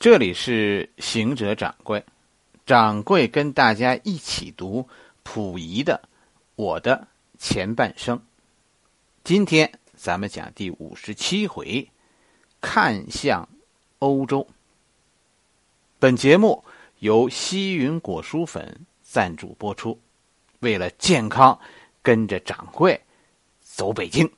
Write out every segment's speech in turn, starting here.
这里是行者掌柜，掌柜跟大家一起读溥仪的《我的前半生》。今天咱们讲第五十七回，看向欧洲。本节目由西云果蔬粉赞助播出。为了健康，跟着掌柜走北京。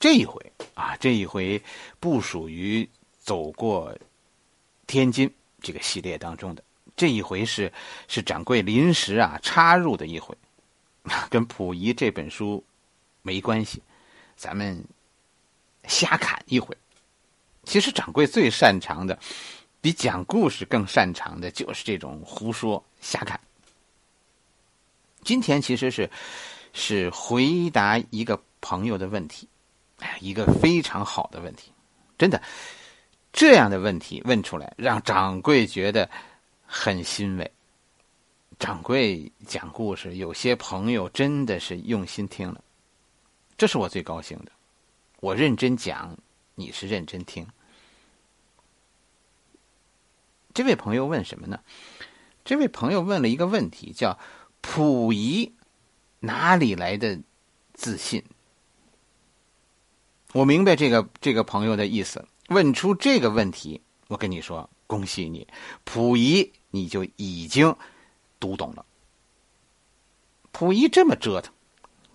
这一回啊，这一回不属于走过天津这个系列当中的。这一回是是掌柜临时啊插入的一回，跟溥仪这本书没关系，咱们瞎侃一回。其实掌柜最擅长的，比讲故事更擅长的就是这种胡说瞎侃。今天其实是是回答一个朋友的问题。哎，一个非常好的问题，真的，这样的问题问出来，让掌柜觉得很欣慰。掌柜讲故事，有些朋友真的是用心听了，这是我最高兴的。我认真讲，你是认真听。这位朋友问什么呢？这位朋友问了一个问题，叫“溥仪哪里来的自信？”我明白这个这个朋友的意思，问出这个问题，我跟你说，恭喜你，溥仪你就已经读懂了。溥仪这么折腾，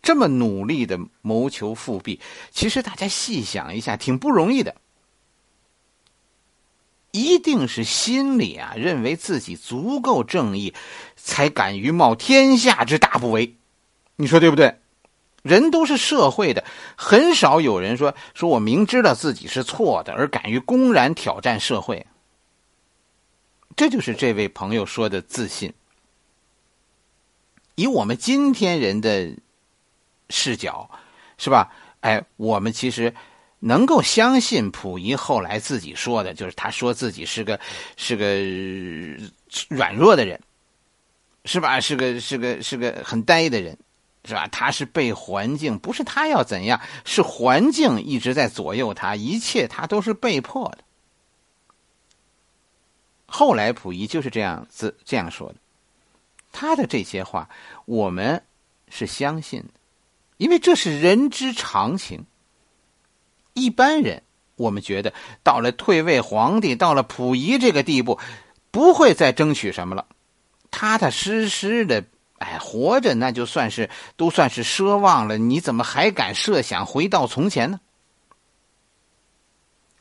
这么努力的谋求复辟，其实大家细想一下，挺不容易的。一定是心里啊，认为自己足够正义，才敢于冒天下之大不韪。你说对不对？人都是社会的，很少有人说说我明知道自己是错的，而敢于公然挑战社会。这就是这位朋友说的自信。以我们今天人的视角，是吧？哎，我们其实能够相信溥仪后来自己说的，就是他说自己是个是个软弱的人，是吧？是个是个是个很呆的人。是吧？他是被环境，不是他要怎样，是环境一直在左右他，一切他都是被迫的。后来溥仪就是这样子这样说的，他的这些话我们是相信的，因为这是人之常情。一般人我们觉得到了退位皇帝，到了溥仪这个地步，不会再争取什么了，踏踏实实的。哎，活着那就算是都算是奢望了，你怎么还敢设想回到从前呢？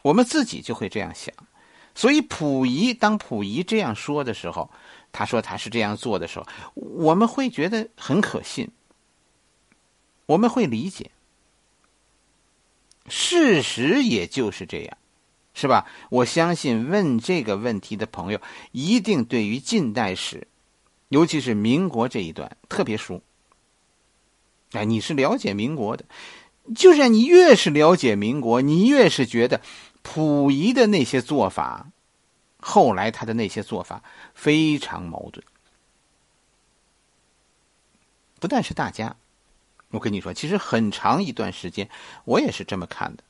我们自己就会这样想，所以溥仪当溥仪这样说的时候，他说他是这样做的时候，我们会觉得很可信，我们会理解。事实也就是这样，是吧？我相信问这个问题的朋友，一定对于近代史。尤其是民国这一段特别熟，哎，你是了解民国的，就是你越是了解民国，你越是觉得溥仪的那些做法，后来他的那些做法非常矛盾。不但是大家，我跟你说，其实很长一段时间我也是这么看的，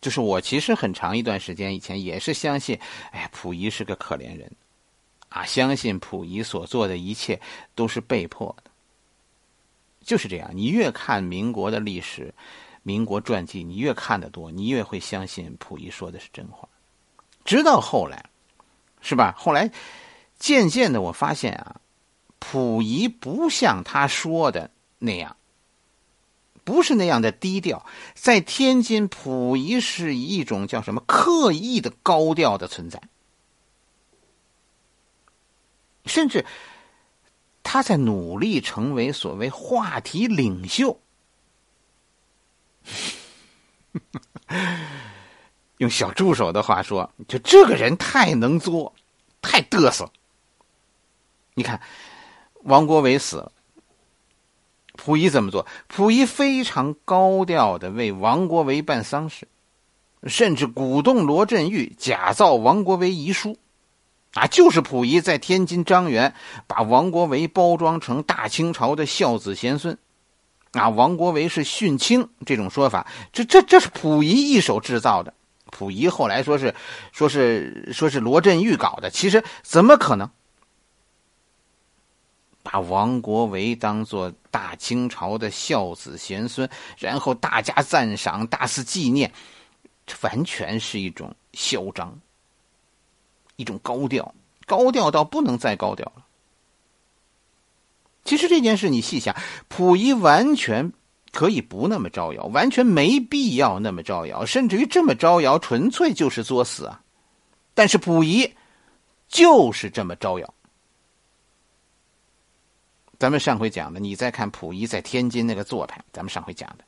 就是我其实很长一段时间以前也是相信，哎，溥仪是个可怜人。啊，相信溥仪所做的一切都是被迫的，就是这样。你越看民国的历史、民国传记，你越看得多，你越会相信溥仪说的是真话。直到后来，是吧？后来渐渐的，我发现啊，溥仪不像他说的那样，不是那样的低调。在天津，溥仪是一种叫什么刻意的高调的存在。甚至他在努力成为所谓话题领袖，用小助手的话说，就这个人太能作，太嘚瑟。你看，王国维死了，溥仪怎么做？溥仪非常高调的为王国维办丧事，甚至鼓动罗振玉假造王国维遗书。啊，就是溥仪在天津张园把王国维包装成大清朝的孝子贤孙，啊，王国维是殉清这种说法，这这这是溥仪一手制造的，溥仪后来说是，说是说是罗振玉搞的，其实怎么可能？把王国维当做大清朝的孝子贤孙，然后大加赞赏，大肆纪念，这完全是一种嚣张，一种高调，高调到不能再高调了。其实这件事你细想，溥仪完全可以不那么招摇，完全没必要那么招摇，甚至于这么招摇，纯粹就是作死啊！但是溥仪就是这么招摇。咱们上回讲的，你再看溥仪在天津那个做派，咱们上回讲的，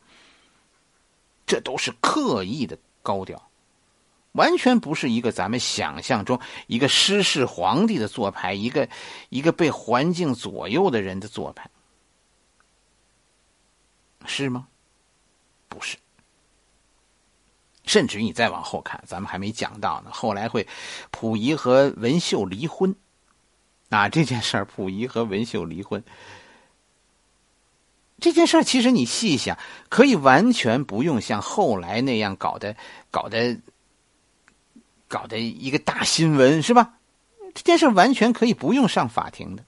这都是刻意的高调，完全不是一个咱们想象中一个失势皇帝的做派，一个一个被环境左右的人的做派，是吗？不是。甚至于你再往后看，咱们还没讲到呢，后来会溥仪和文秀离婚。啊，这件事儿，溥仪和文秀离婚，这件事儿其实你细想，可以完全不用像后来那样搞的，搞的，搞的一个大新闻，是吧？这件事完全可以不用上法庭的。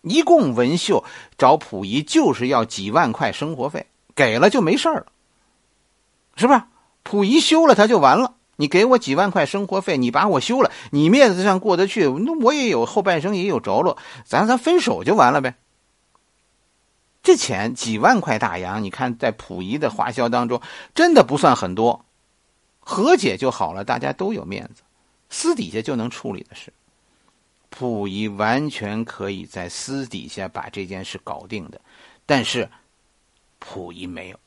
一共文秀找溥仪就是要几万块生活费，给了就没事了，是吧？溥仪休了他就完了。你给我几万块生活费，你把我休了，你面子上过得去，那我也有后半生也有着落，咱咱分手就完了呗。这钱几万块大洋，你看在溥仪的花销当中，真的不算很多，和解就好了，大家都有面子，私底下就能处理的事。溥仪完全可以在私底下把这件事搞定的，但是溥仪没有。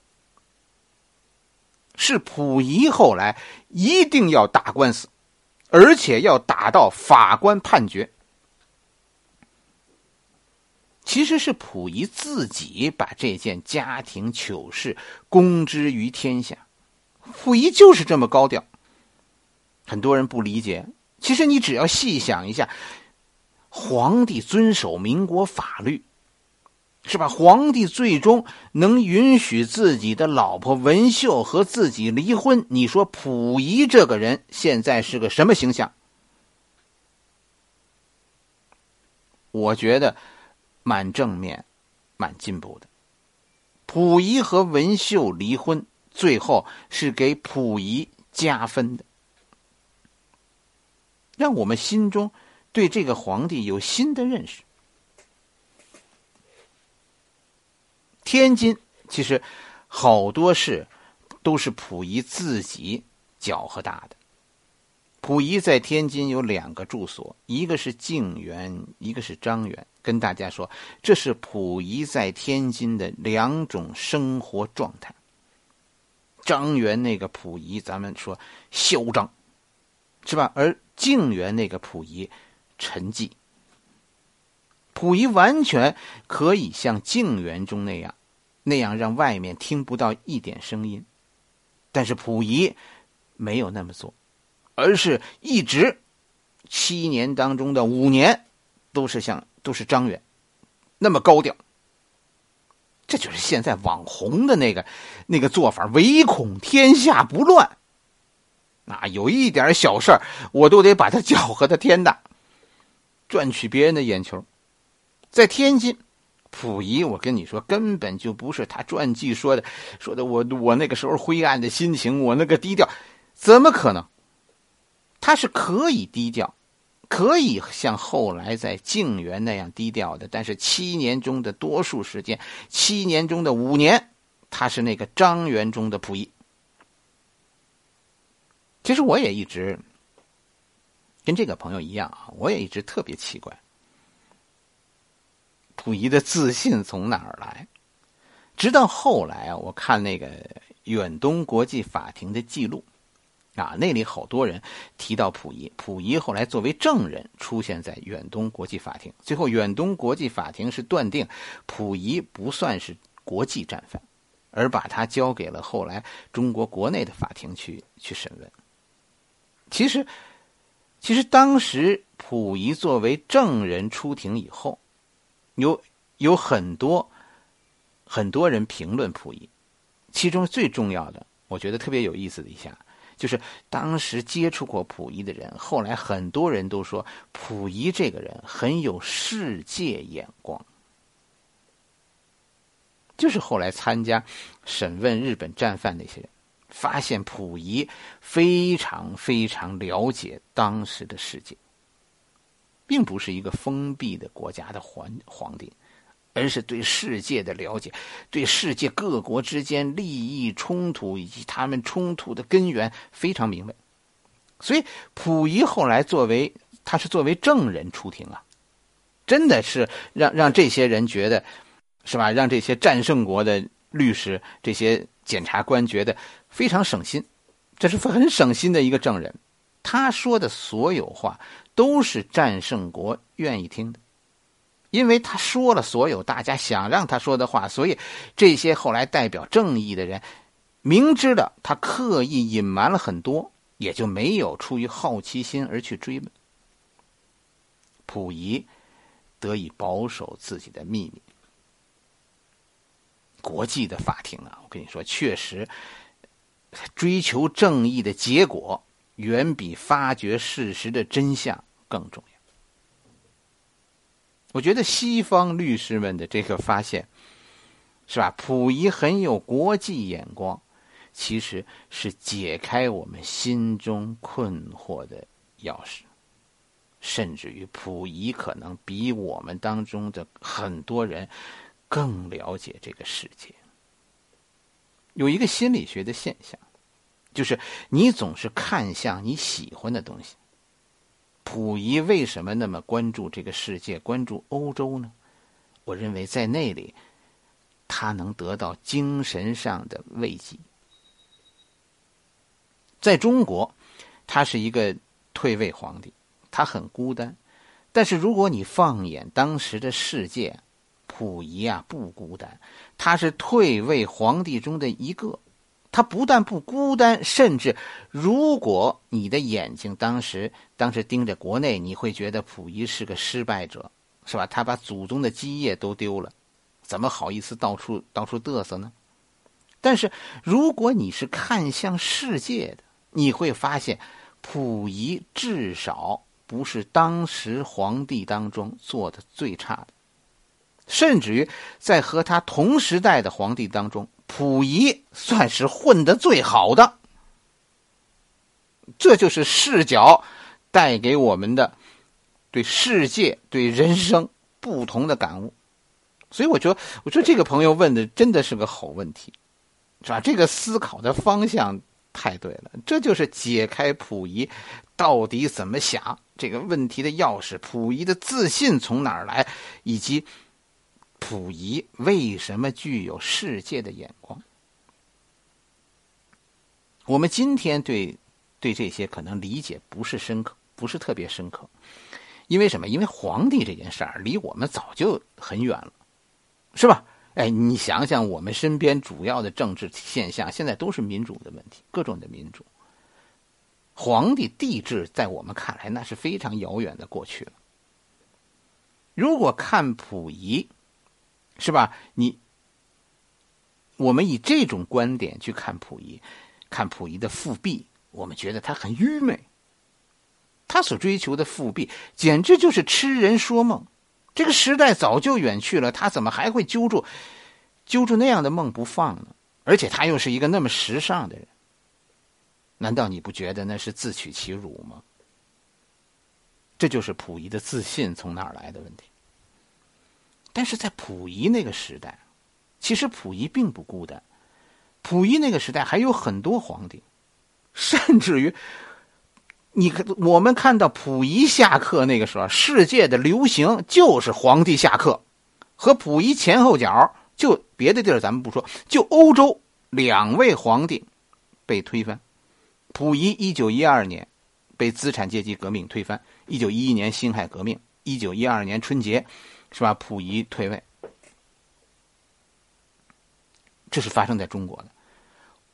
是溥仪后来一定要打官司，而且要打到法官判决。其实是溥仪自己把这件家庭糗事公之于天下。溥仪就是这么高调，很多人不理解。其实你只要细想一下，皇帝遵守民国法律。是吧？皇帝最终能允许自己的老婆文秀和自己离婚？你说溥仪这个人现在是个什么形象？我觉得蛮正面、蛮进步的。溥仪和文秀离婚，最后是给溥仪加分的，让我们心中对这个皇帝有新的认识。天津其实好多事都是溥仪自己搅和大的。溥仪在天津有两个住所，一个是静园，一个是张园。跟大家说，这是溥仪在天津的两种生活状态。张元那个溥仪，咱们说嚣张，是吧？而静园那个溥仪沉寂。溥仪完全可以像静园中那样。那样让外面听不到一点声音，但是溥仪没有那么做，而是一直七年当中的五年都是像都是张远那么高调。这就是现在网红的那个那个做法，唯恐天下不乱。啊，有一点小事我都得把它搅和的天大，赚取别人的眼球。在天津。溥仪，我跟你说，根本就不是他传记说的，说的我我那个时候灰暗的心情，我那个低调，怎么可能？他是可以低调，可以像后来在静园那样低调的，但是七年中的多数时间，七年中的五年，他是那个张园中的溥仪。其实我也一直跟这个朋友一样啊，我也一直特别奇怪。溥仪的自信从哪儿来？直到后来啊，我看那个远东国际法庭的记录，啊，那里好多人提到溥仪。溥仪后来作为证人出现在远东国际法庭，最后远东国际法庭是断定溥仪不算是国际战犯，而把他交给了后来中国国内的法庭去去审问。其实，其实当时溥仪作为证人出庭以后。有有很多很多人评论溥仪，其中最重要的，我觉得特别有意思的一下，就是当时接触过溥仪的人，后来很多人都说溥仪这个人很有世界眼光。就是后来参加审问日本战犯那些人，发现溥仪非常非常了解当时的世界，并不是一个封闭的国家的皇皇帝，而是对世界的了解，对世界各国之间利益冲突以及他们冲突的根源非常明白。所以溥仪后来作为他是作为证人出庭啊，真的是让让这些人觉得。是吧？让这些战胜国的律师、这些检察官觉得非常省心，这是很省心的一个证人。他说的所有话都是战胜国愿意听的，因为他说了所有大家想让他说的话，所以这些后来代表正义的人明知道他刻意隐瞒了很多，也就没有出于好奇心而去追问。溥仪得以保守自己的秘密。国际的法庭啊，我跟你说，确实追求正义的结果远比发掘事实的真相更重要。我觉得西方律师们的这个发现，是吧？溥仪很有国际眼光，其实是解开我们心中困惑的钥匙。甚至于，溥仪可能比我们当中的很多人。更了解这个世界。有一个心理学的现象，就是你总是看向你喜欢的东西。溥仪为什么那么关注这个世界，关注欧洲呢？我认为在那里，他能得到精神上的慰藉。在中国，他是一个退位皇帝，他很孤单。但是如果你放眼当时的世界，溥仪啊，不孤单，他是退位皇帝中的一个。他不但不孤单，甚至如果你的眼睛当时当时盯着国内，你会觉得溥仪是个失败者，是吧？他把祖宗的基业都丢了，怎么好意思到处到处嘚瑟呢？但是如果你是看向世界的，你会发现，溥仪至少不是当时皇帝当中做的最差的。甚至于在和他同时代的皇帝当中，溥仪算是混得最好的。这就是视角带给我们的对世界、对人生不同的感悟。所以，我觉得，我说这个朋友问的真的是个好问题，是吧？这个思考的方向太对了。这就是解开溥仪到底怎么想这个问题的钥匙。溥仪的自信从哪儿来，以及。溥仪为什么具有世界的眼光？我们今天对对这些可能理解不是深刻，不是特别深刻，因为什么？因为皇帝这件事儿离我们早就很远了，是吧？哎，你想想，我们身边主要的政治现象，现在都是民主的问题，各种的民主。皇帝帝制在我们看来，那是非常遥远的过去了。如果看溥仪。是吧？你，我们以这种观点去看溥仪，看溥仪的复辟，我们觉得他很愚昧。他所追求的复辟，简直就是痴人说梦。这个时代早就远去了，他怎么还会揪住、揪住那样的梦不放呢？而且他又是一个那么时尚的人，难道你不觉得那是自取其辱吗？这就是溥仪的自信从哪儿来的问题。但是在溥仪那个时代，其实溥仪并不孤单。溥仪那个时代还有很多皇帝，甚至于，你看我们看到溥仪下课那个时候，世界的流行就是皇帝下课，和溥仪前后脚，就别的地儿咱们不说，就欧洲两位皇帝被推翻。溥仪一九一二年被资产阶级革命推翻，一九一一年辛亥革命，一九一二年春节。是吧？溥仪退位，这是发生在中国的。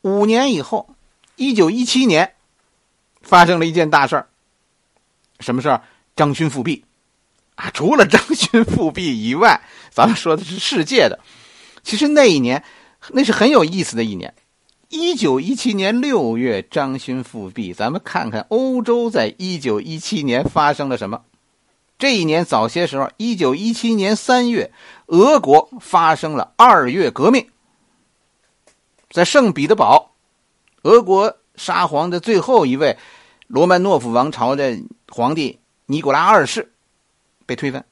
五年以后，一九一七年，发生了一件大事儿。什么事儿？张勋复辟啊！除了张勋复辟以外，咱们说的是世界的。其实那一年，那是很有意思的一年。一九一七年六月，张勋复辟。咱们看看欧洲在一九一七年发生了什么。这一年早些时候，一九一七年三月，俄国发生了二月革命。在圣彼得堡，俄国沙皇的最后一位罗曼诺夫王朝的皇帝尼古拉二世被推翻。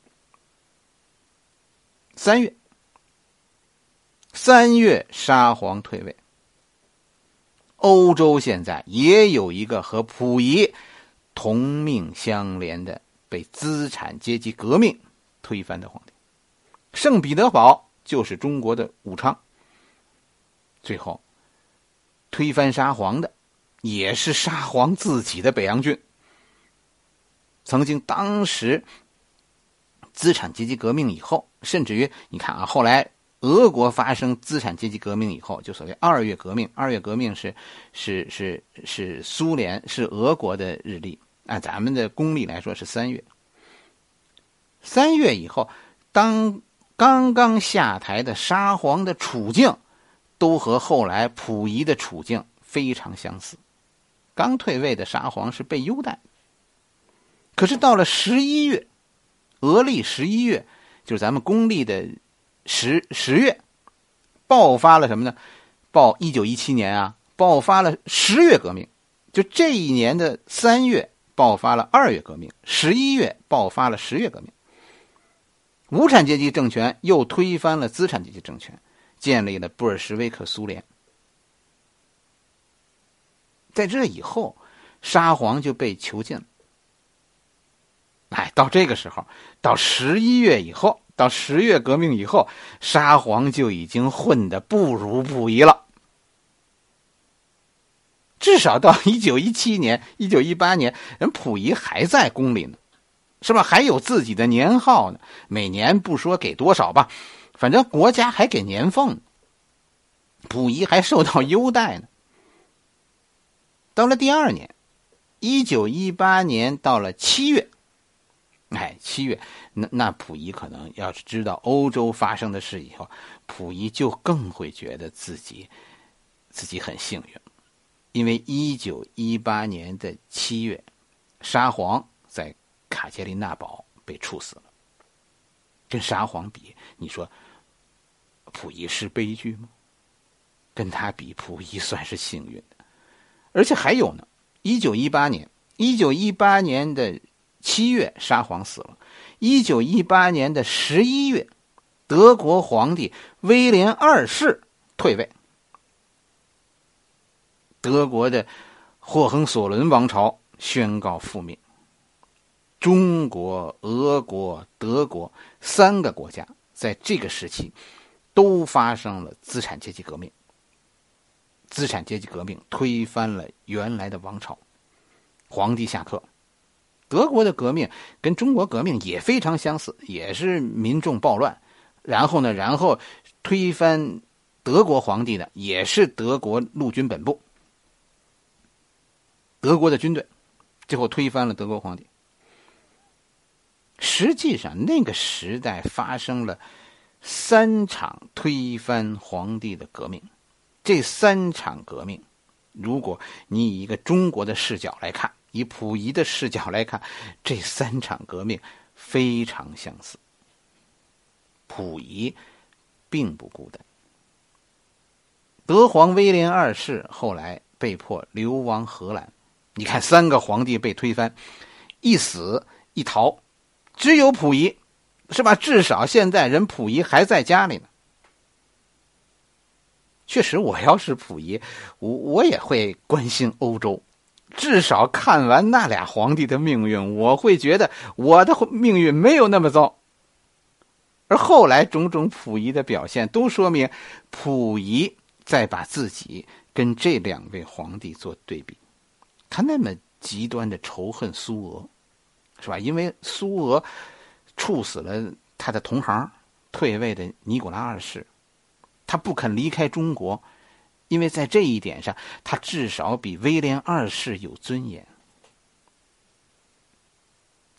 三月，三月沙皇退位。欧洲现在也有一个和溥仪同命相连的被资产阶级革命推翻的皇帝，圣彼得堡就是中国的武昌。最后，推翻沙皇的也是沙皇自己的北洋军。曾经当时资产阶级革命以后，甚至于你看啊，后来。俄国发生资产阶级革命以后，就所谓二月革命。二月革命是是是是苏联是俄国的日历，按咱们的公历来说是三月。三月以后，当刚刚下台的沙皇的处境，都和后来溥仪的处境非常相似。刚退位的沙皇是被优待，可是到了十一月，俄历十一月，就是咱们公历的。十十月，爆发了什么呢？爆一九一七年啊，爆发了十月革命。就这一年的三月，爆发了二月革命；十一月爆发了十月革命。无产阶级政权又推翻了资产阶级政权，建立了布尔什维克苏联。在这以后，沙皇就被囚禁了。哎，到这个时候，到十一月以后。到十月革命以后，沙皇就已经混得不如溥仪了。至少到 一九一七年、一九一八年，人溥仪还在宫里呢，是吧？还有自己的年号呢，每年不说给多少吧，反正国家还给年俸，溥仪还受到优待呢。到了第二年，一九一八年到了七月。哎，七月，那那溥仪可能要是知道欧洲发生的事以后，溥仪就更会觉得自己自己很幸运，因为一九一八年的七月，沙皇在卡捷琳娜堡被处死了。跟沙皇比，你说溥仪是悲剧吗？跟他比，溥仪算是幸运的。而且还有呢，一九一八年，一九一八年的。七月，沙皇死了。一九一八年的十一月，德国皇帝威廉二世退位。德国的霍亨索伦王朝宣告覆灭。中国、俄国、德国三个国家在这个时期都发生了资产阶级革命。资产阶级革命推翻了原来的王朝，皇帝下课。德国的革命跟中国革命也非常相似，也是民众暴乱，然后呢，然后推翻德国皇帝的也是德国陆军本部，德国的军队最后推翻了德国皇帝。实际上，那个时代发生了三场推翻皇帝的革命，这三场革命，如果你以一个中国的视角来看。以溥仪的视角来看，这三场革命非常相似。溥仪并不孤单。德皇威廉二世后来被迫流亡荷兰。你看，三个皇帝被推翻，一死一逃，只有溥仪，是吧？至少现在人溥仪还在家里呢。确实，我要是溥仪，我我也会关心欧洲。至少看完那俩皇帝的命运，我会觉得我的命运没有那么糟。而后来种种溥仪的表现，都说明溥仪在把自己跟这两位皇帝做对比。他那么极端的仇恨苏俄，是吧？因为苏俄处死了他的同行，退位的尼古拉二世，他不肯离开中国。因为在这一点上，他至少比威廉二世有尊严。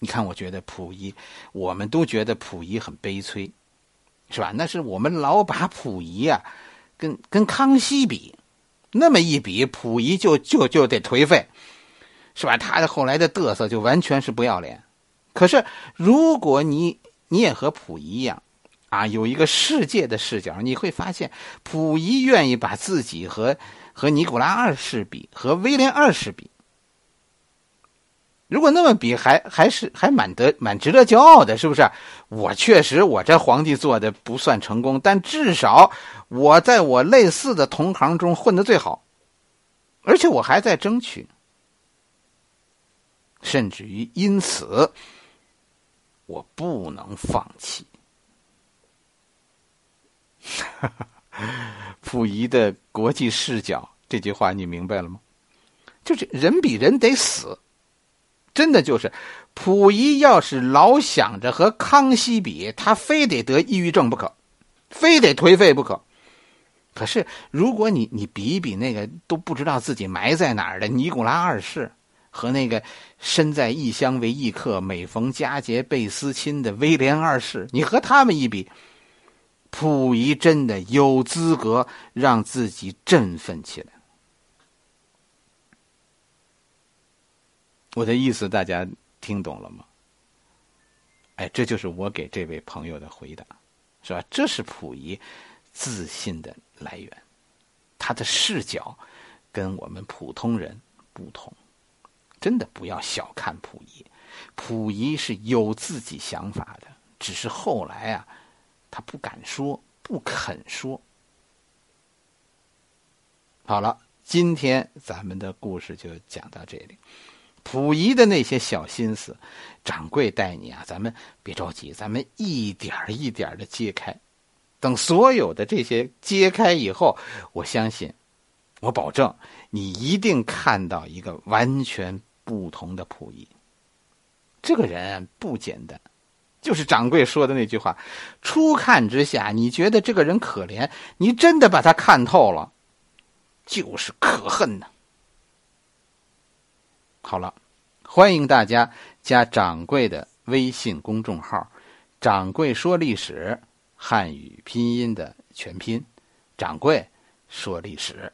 你看，我觉得溥仪，我们都觉得溥仪很悲催，是吧？那是我们老把溥仪啊，跟跟康熙比，那么一比，溥仪就就就得颓废，是吧？他的后来的嘚瑟就完全是不要脸。可是，如果你你也和溥仪一样，啊，有一个世界的视角，你会发现，溥仪愿意把自己和和尼古拉二世比，和威廉二世比。如果那么比，还还是还蛮得蛮值得骄傲的，是不是？我确实，我这皇帝做的不算成功，但至少我在我类似的同行中混的最好，而且我还在争取，甚至于因此，我不能放弃。溥仪的国际视角这句话，你明白了吗？就是人比人得死。真的就是，溥仪要是老想着和康熙比，他非得得抑郁症不可，非得颓废不可。可是，如果你你比一比那个都不知道自己埋在哪儿的尼古拉二世，和那个身在异乡为异客、每逢佳节倍思亲的威廉二世，你和他们一比，溥仪真的有资格让自己振奋起来。我的意思大家听懂了吗？哎，这就是我给这位朋友的回答，是吧？这是溥仪自信的来源，他的视角跟我们普通人不同。真的不要小看溥仪，溥仪是有自己想法的，只是后来啊，他不敢说，不肯说。好了，今天咱们的故事就讲到这里。溥仪的那些小心思，掌柜带你啊，咱们别着急，咱们一点一点的揭开。等所有的这些揭开以后，我相信，我保证你一定看到一个完全不同的溥仪。这个人不简单，就是掌柜说的那句话：初看之下，你觉得这个人可怜，你真的把他看透了，就是可恨呢。好了，欢迎大家加掌柜的微信公众号“掌柜说历史”，汉语拼音的全拼“掌柜说历史”。